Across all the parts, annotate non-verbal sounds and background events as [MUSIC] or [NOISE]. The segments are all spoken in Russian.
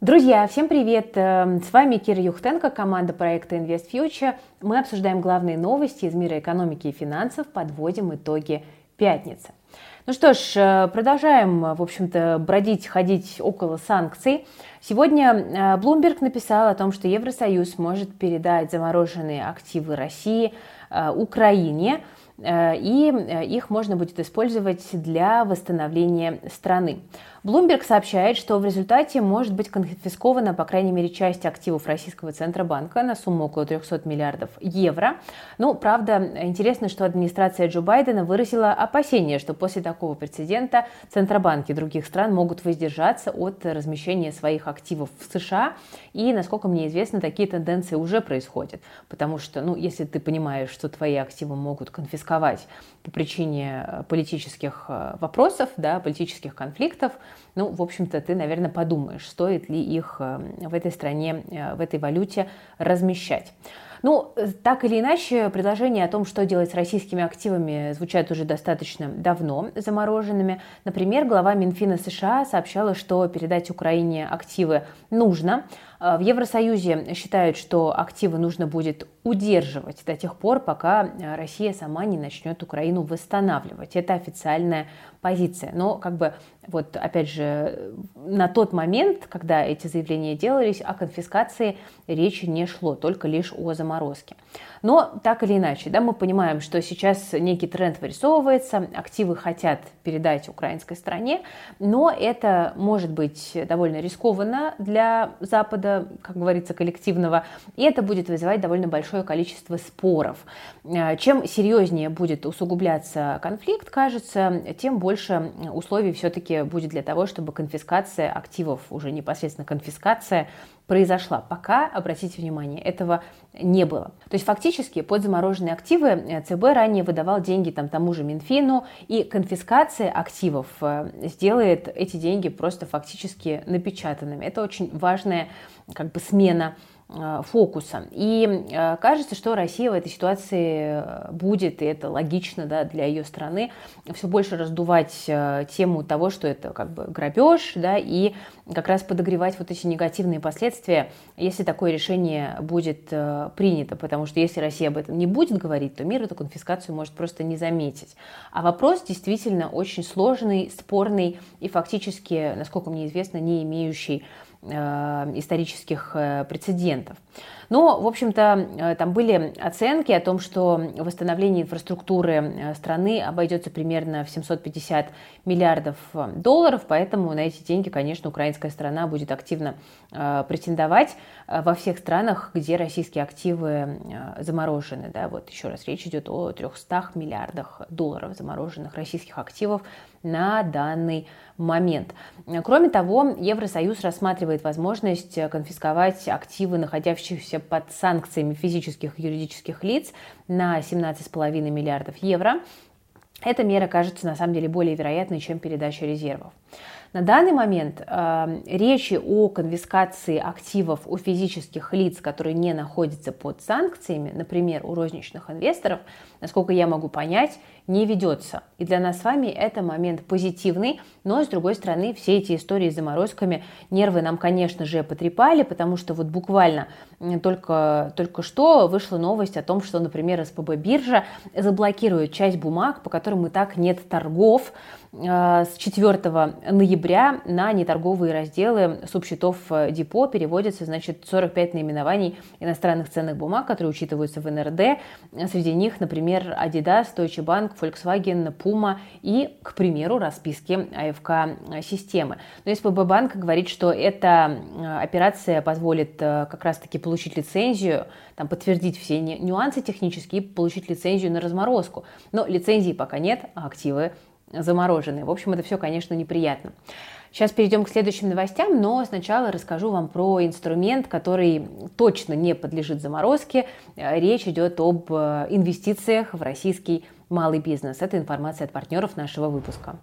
Друзья, всем привет! Эм, с вами Кира Юхтенко, команда проекта Invest Future. Мы обсуждаем главные новости из мира экономики и финансов, подводим итоги пятницы. Ну что ж, э, продолжаем, в общем-то, бродить, ходить около санкций. Сегодня э, Bloomberg написал о том, что Евросоюз может передать замороженные активы России э, Украине – Э, и э, их можно будет использовать для восстановления страны. Bloomberg сообщает, что в результате может быть конфискована, по крайней мере, часть активов Российского Центробанка на сумму около 300 миллиардов евро. Ну, правда, интересно, что администрация Джо Байдена выразила опасение, что после такого прецедента Центробанки других стран могут воздержаться от размещения своих активов в США. И, насколько мне известно, такие тенденции уже происходят. Потому что, ну, если ты понимаешь, что твои активы могут конфисковать по причине э, политических э, вопросов, да, политических конфликтов, ну, в общем-то, ты, наверное, подумаешь, стоит ли их э, в этой стране, в этой валюте размещать. Ну, так или иначе, предложения о том, что делать с российскими активами, звучат уже достаточно давно замороженными. Например, глава Минфина США сообщала, что передать Украине активы нужно. В Евросоюзе считают, что активы нужно будет удерживать до тех пор, пока Россия сама не начнет Украину восстанавливать. Это официальная позиция. Но как бы вот опять же на тот момент, когда эти заявления делались, о конфискации речи не шло, только лишь о заморозке. Но так или иначе, да, мы понимаем, что сейчас некий тренд вырисовывается, активы хотят передать украинской стране, но это может быть довольно рискованно для Запада, как говорится, коллективного, и это будет вызывать довольно большое количество споров. Э, чем серьезнее будет усугубляться конфликт, кажется, тем больше условий все-таки будет для того, чтобы конфискация активов, уже непосредственно конфискация, произошла. Пока, обратите внимание, этого не было. То есть фактически под замороженные активы э, ЦБ ранее выдавал деньги там, тому же Минфину, и конфискация активов э, сделает эти деньги просто фактически напечатанными. Это очень важная как бы смена фокуса. И э, кажется, что Россия в этой ситуации э, будет, и это логично да, для ее страны, все больше раздувать тему того, что это как бы грабеж, да, и как раз подогревать вот эти негативные последствия, если такое решение будет принято. Потому что если Россия об этом не будет говорить, то мир эту конфискацию может просто не заметить. А вопрос действительно очень сложный, спорный и фактически, насколько мне известно, не имеющий Э, исторических э, прецедентов. Но, в общем-то, э, там были оценки о том, что восстановление инфраструктуры страны обойдется примерно в 750 миллиардов долларов, поэтому на эти деньги, конечно, украинская страна будет активно претендовать во всех странах, где российские активы заморожены. Да, вот еще раз речь идет о 300 миллиардах долларов замороженных российских активов на данный момент. Кроме того, Евросоюз рассматривает возможность конфисковать активы, находящихся под санкциями физических и юридических лиц на 17,5 миллиардов евро. Эта мера кажется на самом деле более вероятной, чем передача резервов. На данный момент э, речи о конфискации активов у физических лиц, которые не находятся под санкциями, например, у розничных инвесторов, насколько я могу понять, не ведется. И для нас с вами это момент позитивный, но с другой стороны все эти истории с заморозками нервы нам, конечно же, потрепали, потому что вот буквально только, только что вышла новость о том, что, например, СПБ биржа заблокирует часть бумаг, по которым и так нет торгов, с 4 ноября на неторговые разделы субсчетов э, депо переводится значит, 45 наименований иностранных ценных бумаг, которые учитываются в НРД. Среди них, например, Adidas, Deutsche Bank, Volkswagen, Puma и, к примеру, расписки АФК-системы. Но СПБ Банк говорит, что эта э, операция позволит как раз-таки получить лицензию, там, подтвердить все нюансы технические и получить лицензию на разморозку. Но лицензии пока нет, а активы замороженные. В общем, это все, конечно, неприятно. Сейчас перейдем к следующим новостям, но сначала расскажу вам про инструмент, который точно не подлежит заморозке. Речь идет об э, инвестициях в российский малый бизнес. Это информация от партнеров нашего выпуска.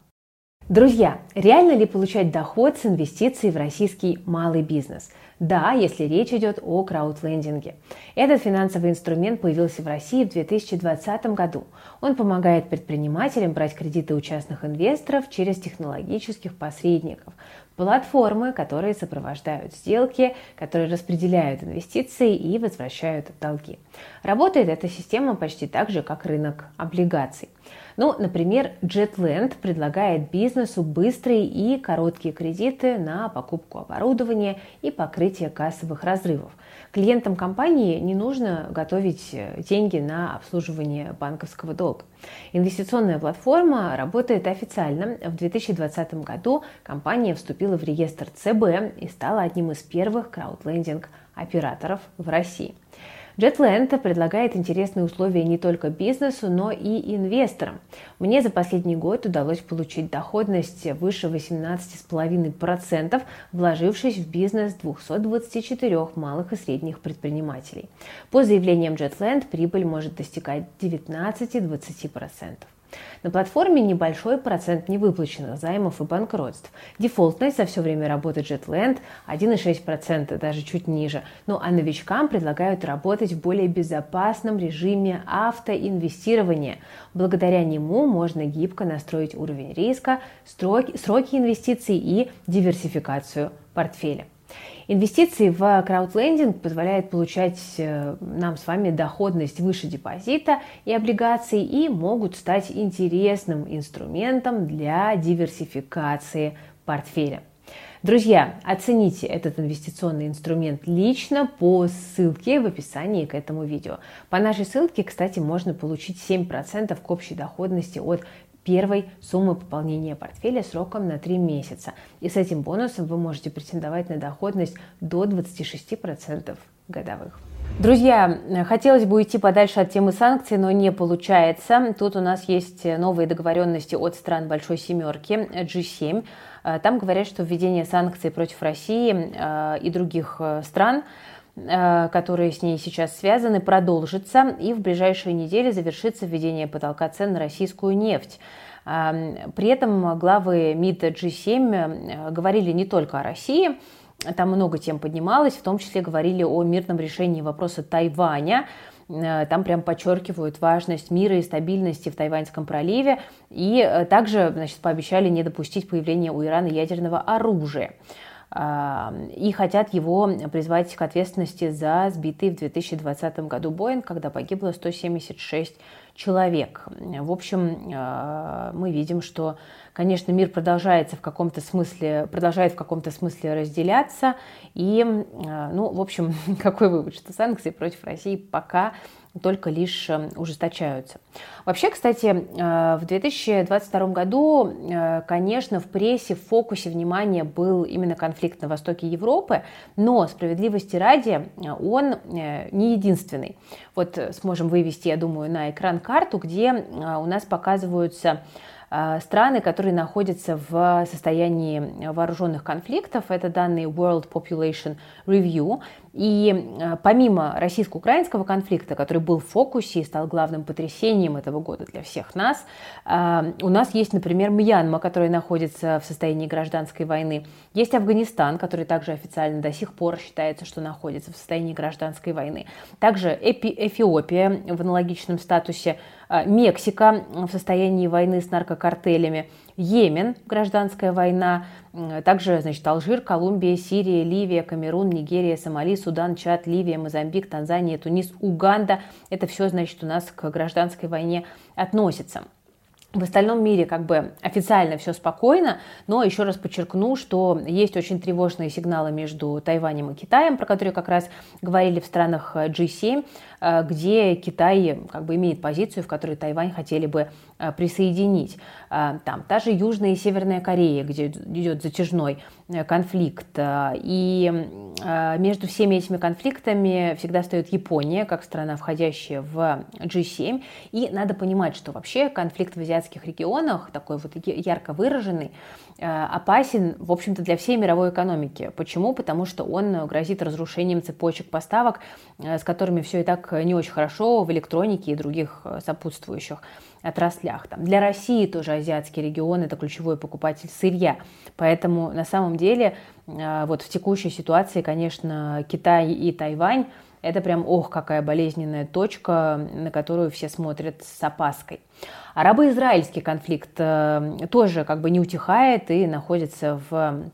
Друзья, реально ли получать доход с инвестиций в российский малый бизнес? Да, если речь идет о краудлендинге. Этот финансовый инструмент появился в России в 2020 году. Он помогает предпринимателям брать кредиты у частных инвесторов через технологических посредников, платформы, которые сопровождают сделки, которые распределяют инвестиции и возвращают долги. Работает эта система почти так же, как рынок облигаций. Ну, например, JetLand предлагает бизнесу быстрые и короткие кредиты на покупку оборудования и покрытие кассовых разрывов. Клиентам компании не нужно готовить деньги на обслуживание банковского долга. Инвестиционная платформа работает официально. В 2020 году компания вступила в реестр ЦБ и стала одним из первых краудлендинг-операторов в России. JetLand предлагает интересные условия не только бизнесу, но и инвесторам. Мне за последний год удалось получить доходность выше 18,5%, вложившись в бизнес 224 малых и средних предпринимателей. По заявлениям JetLand прибыль может достигать 19-20%. На платформе небольшой процент невыплаченных займов и банкротств. Дефолтность за все время работы JetLand 1,6%, даже чуть ниже. Ну а новичкам предлагают работать в более безопасном режиме автоинвестирования. Благодаря нему можно гибко настроить уровень риска, сроки, инвестиций и диверсификацию портфеля. Инвестиции в краудлендинг позволяют получать э, нам с вами доходность выше депозита и облигаций и могут стать интересным инструментом для диверсификации портфеля. Друзья, оцените этот инвестиционный инструмент лично по ссылке в описании к этому видео. По нашей ссылке, кстати, можно получить 7% к общей доходности от первой суммы пополнения портфеля сроком на 3 месяца. И с этим бонусом вы можете претендовать на доходность до 26% годовых. Друзья, хотелось бы уйти подальше от темы санкций, но не получается. Тут у нас есть новые договоренности от стран Большой Семерки, G7. Там говорят, что введение санкций против России э, и других э, стран э, которые с ней сейчас связаны, продолжится и в ближайшие недели завершится введение потолка цен на российскую нефть. При этом главы МИД G7 говорили не только о России, там много тем поднималось, в том числе говорили о мирном решении вопроса Тайваня. Э, там прям подчеркивают важность мира и стабильности в Тайваньском проливе. И э, также значит, пообещали не допустить появления у Ирана ядерного оружия и хотят его призвать к ответственности за сбитый в 2020 году Боинг, когда погибло 176 человек. В общем, э, мы видим, что, конечно, мир продолжается в каком-то смысле, продолжает в каком-то смысле разделяться. И, э, ну, в общем, [LAUGHS] какой вывод, что санкции против России пока только лишь э, ужесточаются. Вообще, кстати, в 2022 году, конечно, в прессе в фокусе внимания был именно конфликт на востоке Европы, но справедливости ради он не единственный. Вот сможем вывести, я думаю, на экран карту, где а, у нас показываются а, страны, которые находятся в состоянии вооруженных конфликтов. Это данные World Population Review. И а, помимо российско-украинского конфликта, который был в фокусе и стал главным потрясением этого года для всех нас, а, у нас есть, например, Мьянма, который находится в состоянии гражданской войны. Есть Афганистан, который также официально до сих пор считается, что находится в состоянии гражданской войны. Также Эфиопия в аналогичном статусе Мексика в состоянии войны с наркокартелями, Йемен, гражданская война, также, значит, Алжир, Колумбия, Сирия, Ливия, Камерун, Нигерия, Сомали, Судан, Чад, Ливия, Мозамбик, Танзания, Тунис, Уганда. Это все, значит, у нас к гражданской войне относится. В остальном мире как бы официально все спокойно, но еще раз подчеркну, что есть очень тревожные сигналы между Тайванем и Китаем, про которые как раз говорили в странах G7, э, где Китай как бы имеет позицию, в которой Тайвань хотели бы э, присоединить. Э, там та же Южная и Северная Корея, где идет затяжной конфликт. И между всеми этими конфликтами всегда стоит Япония, как страна, входящая в G7. И надо понимать, что вообще конфликт в азиатских регионах, такой вот ярко выраженный, э, опасен, в общем-то, для всей мировой экономики. Почему? Потому что он грозит разрушением цепочек поставок, э, с которыми все и так не очень хорошо в электронике и других э, сопутствующих отраслях. Там, для России тоже азиатский регион – это ключевой покупатель сырья. Поэтому на самом деле э, вот в текущей ситуации, конечно, Китай и Тайвань – это прям, ох, какая болезненная точка, на которую все смотрят с опаской. Арабо-израильский конфликт э, тоже как бы не утихает и находится в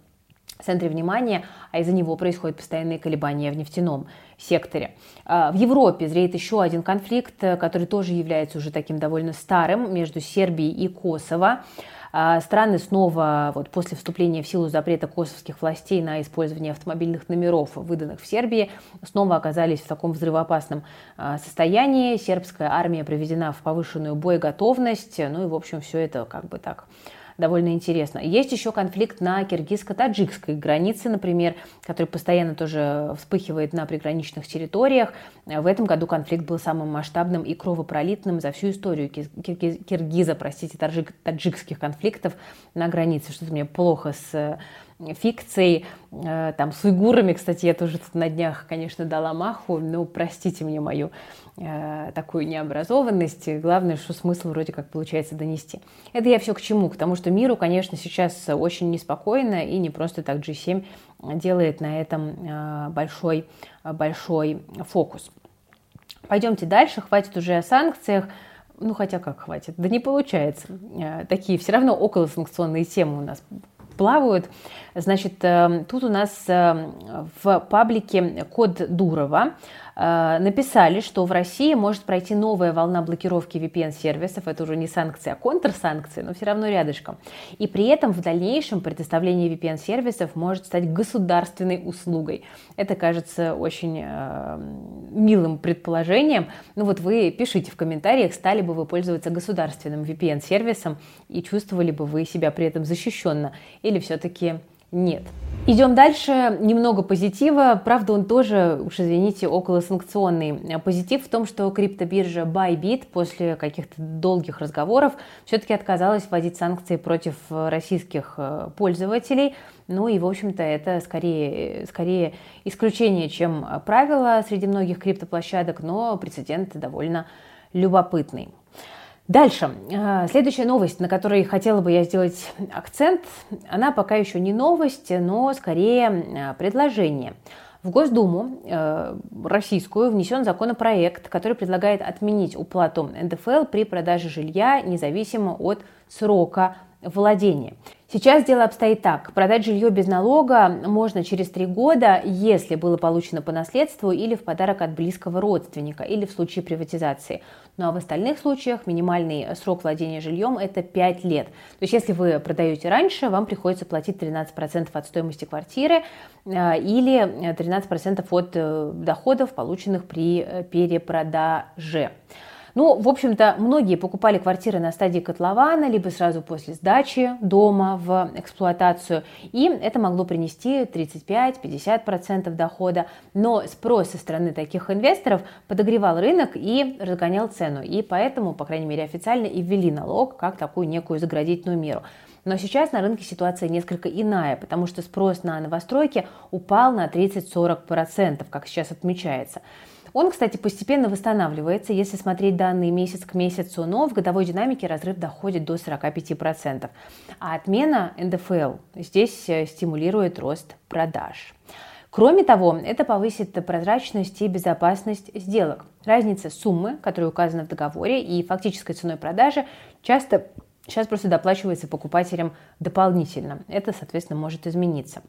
центре внимания, а из-за него происходят постоянные колебания в нефтяном секторе. А, в Европе зреет еще один конфликт, который тоже является уже таким довольно старым между Сербией и Косово. А, страны снова, вот после вступления в силу запрета косовских властей на использование автомобильных номеров, выданных в Сербии, снова оказались в таком взрывоопасном а, состоянии. Сербская армия приведена в повышенную боеготовность. Ну и, в общем, все это как бы так довольно интересно. Есть еще конфликт на киргизско-таджикской границе, например, который постоянно тоже вспыхивает на приграничных территориях. В этом году конфликт был самым масштабным и кровопролитным за всю историю киргиза, простите, таджикских конфликтов на границе. Что-то мне плохо с фикцией, э, там, с уйгурами, кстати, я тоже тут на днях, конечно, дала маху, но простите мне мою э, такую необразованность. Главное, что смысл вроде как получается донести. Это я все к чему? К тому, что миру, конечно, сейчас очень неспокойно, и не просто так G7 делает на этом э, большой, большой фокус. Пойдемте дальше, хватит уже о санкциях. Ну, хотя как хватит? Да не получается. Такие все равно около санкционные темы у нас плавают. Значит, э, тут у нас э, в паблике Код Дурова написали, что в России может пройти новая волна блокировки VPN-сервисов. Это уже не санкции, а контрсанкции, но все равно рядышком. И при этом в дальнейшем предоставление VPN-сервисов может стать государственной услугой. Это кажется очень э, милым предположением. Ну вот вы пишите в комментариях, стали бы вы пользоваться государственным VPN-сервисом и чувствовали бы вы себя при этом защищенно или все-таки нет. Идем дальше. Немного позитива. Правда, он тоже, уж извините, около санкционный. Позитив в том, что криптобиржа Bybit после каких-то долгих разговоров все-таки отказалась вводить санкции против российских э, пользователей. Ну и, в общем-то, это скорее, скорее исключение, чем правило среди многих криптоплощадок, но прецедент довольно любопытный. Дальше. Э, следующая новость, на которой хотела бы я сделать акцент, она пока еще не новость, но скорее э, предложение. В Госдуму э, российскую внесен законопроект, который предлагает отменить уплату НДФЛ при продаже жилья независимо от срока владения. Сейчас дело обстоит так. Продать жилье без налога можно через три года, если было получено по наследству или в подарок от близкого родственника, или в случае приватизации. Ну а в остальных случаях минимальный срок владения жильем – это 5 лет. То есть если вы продаете раньше, вам приходится платить 13% от стоимости квартиры э, или 13% от э, доходов, полученных при э, перепродаже. Ну, в общем-то, многие покупали квартиры на стадии котлована, либо сразу после сдачи дома в эксплуатацию, и это могло принести 35-50% дохода, но спрос со стороны таких инвесторов подогревал рынок и разгонял цену, и поэтому, по крайней мере, официально и ввели налог как такую некую заградительную меру. Но сейчас на рынке ситуация несколько иная, потому что спрос на новостройки упал на 30-40%, как сейчас отмечается. Он, кстати, постепенно восстанавливается, если смотреть данные месяц к месяцу, но в годовой динамике разрыв доходит до 45%. А отмена НДФЛ здесь э, стимулирует рост продаж. Кроме того, это повысит прозрачность и безопасность сделок. Разница суммы, которая указана в договоре, и фактической ценой продажи часто сейчас просто доплачивается покупателям дополнительно. Это, соответственно, может измениться.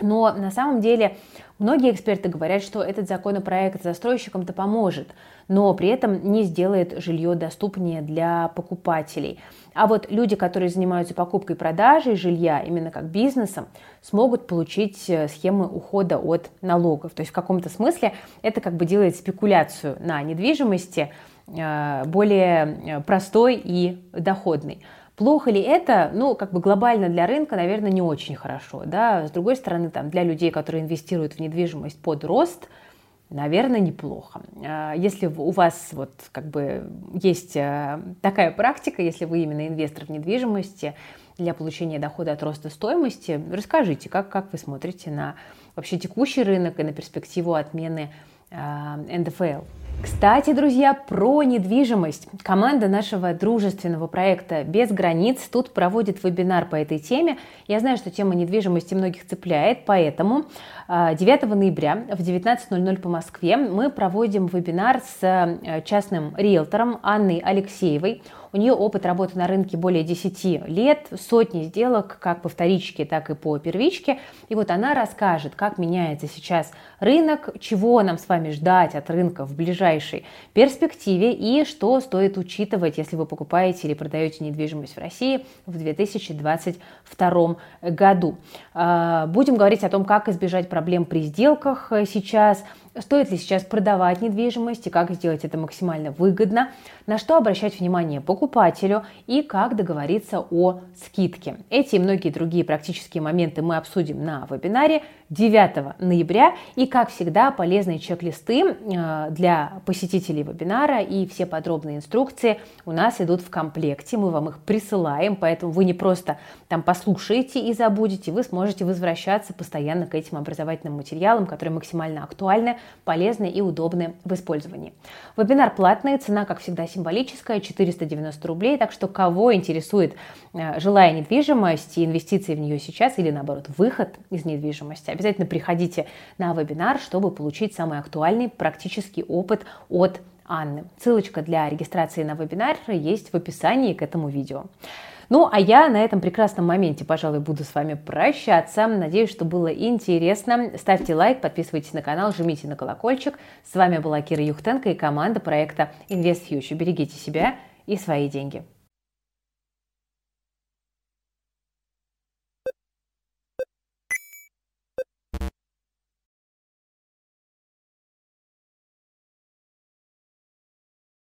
Но на самом деле многие эксперты говорят, что этот законопроект застройщикам-то поможет, но при этом не сделает жилье доступнее для покупателей. А вот люди, которые занимаются покупкой и продажей жилья именно как бизнесом, смогут получить э, схемы ухода от налогов. То есть в каком-то смысле это как бы делает спекуляцию на недвижимости э, более э, простой и доходной. Плохо ли это? Ну, как бы глобально для рынка, наверное, не очень хорошо. Да? С другой стороны, там, для людей, которые инвестируют в недвижимость под рост, наверное, неплохо. А, если у вас вот как бы есть э, такая практика, если вы именно инвестор в недвижимости, для получения дохода от роста стоимости, расскажите, как, как вы смотрите на вообще текущий рынок и на перспективу отмены э, НДФЛ. Кстати, друзья, про недвижимость. Команда нашего дружественного проекта «Без границ» тут проводит вебинар по этой теме. Я знаю, что тема недвижимости многих цепляет, поэтому 9 а, ноября в 19.00 по Москве мы проводим вебинар с э, частным риэлтором Анной Алексеевой. У нее опыт работы на рынке более 10 лет, сотни сделок как по вторичке, так и по первичке. И вот она расскажет, как меняется сейчас рынок, чего нам с вами ждать от рынка в ближайшей перспективе и что стоит учитывать, если вы покупаете или продаете недвижимость в России в 2022 году. А, будем говорить о том, как избежать проблем при сделках сейчас, стоит ли сейчас продавать недвижимость и как сделать это максимально выгодно, на что обращать внимание покупателю и как договориться о скидке. Эти и многие другие практические моменты мы обсудим на вебинаре 9 ноября. И, как всегда, полезные чек-листы э, для посетителей вебинара и все подробные инструкции у нас идут в комплекте. Мы вам их присылаем, поэтому вы не просто там послушаете и забудете, вы сможете возвращаться постоянно к этим образовательным материалам, которые максимально актуальны, полезны и удобны в использовании. Вебинар платный, цена, как всегда, символическая, 490 рублей, так что кого интересует э, жилая недвижимость и инвестиции в нее сейчас или, наоборот, выход из недвижимости, обязательно приходите на вебинар, чтобы получить самый актуальный практический опыт от Анны. Ссылочка для регистрации на вебинар есть в описании к этому видео. Ну, а я на этом прекрасном моменте, пожалуй, буду с вами прощаться. Надеюсь, что было интересно. Ставьте лайк, подписывайтесь на канал, жмите на колокольчик. С вами была Кира Юхтенко и команда проекта Invest Future. Берегите себя и свои деньги.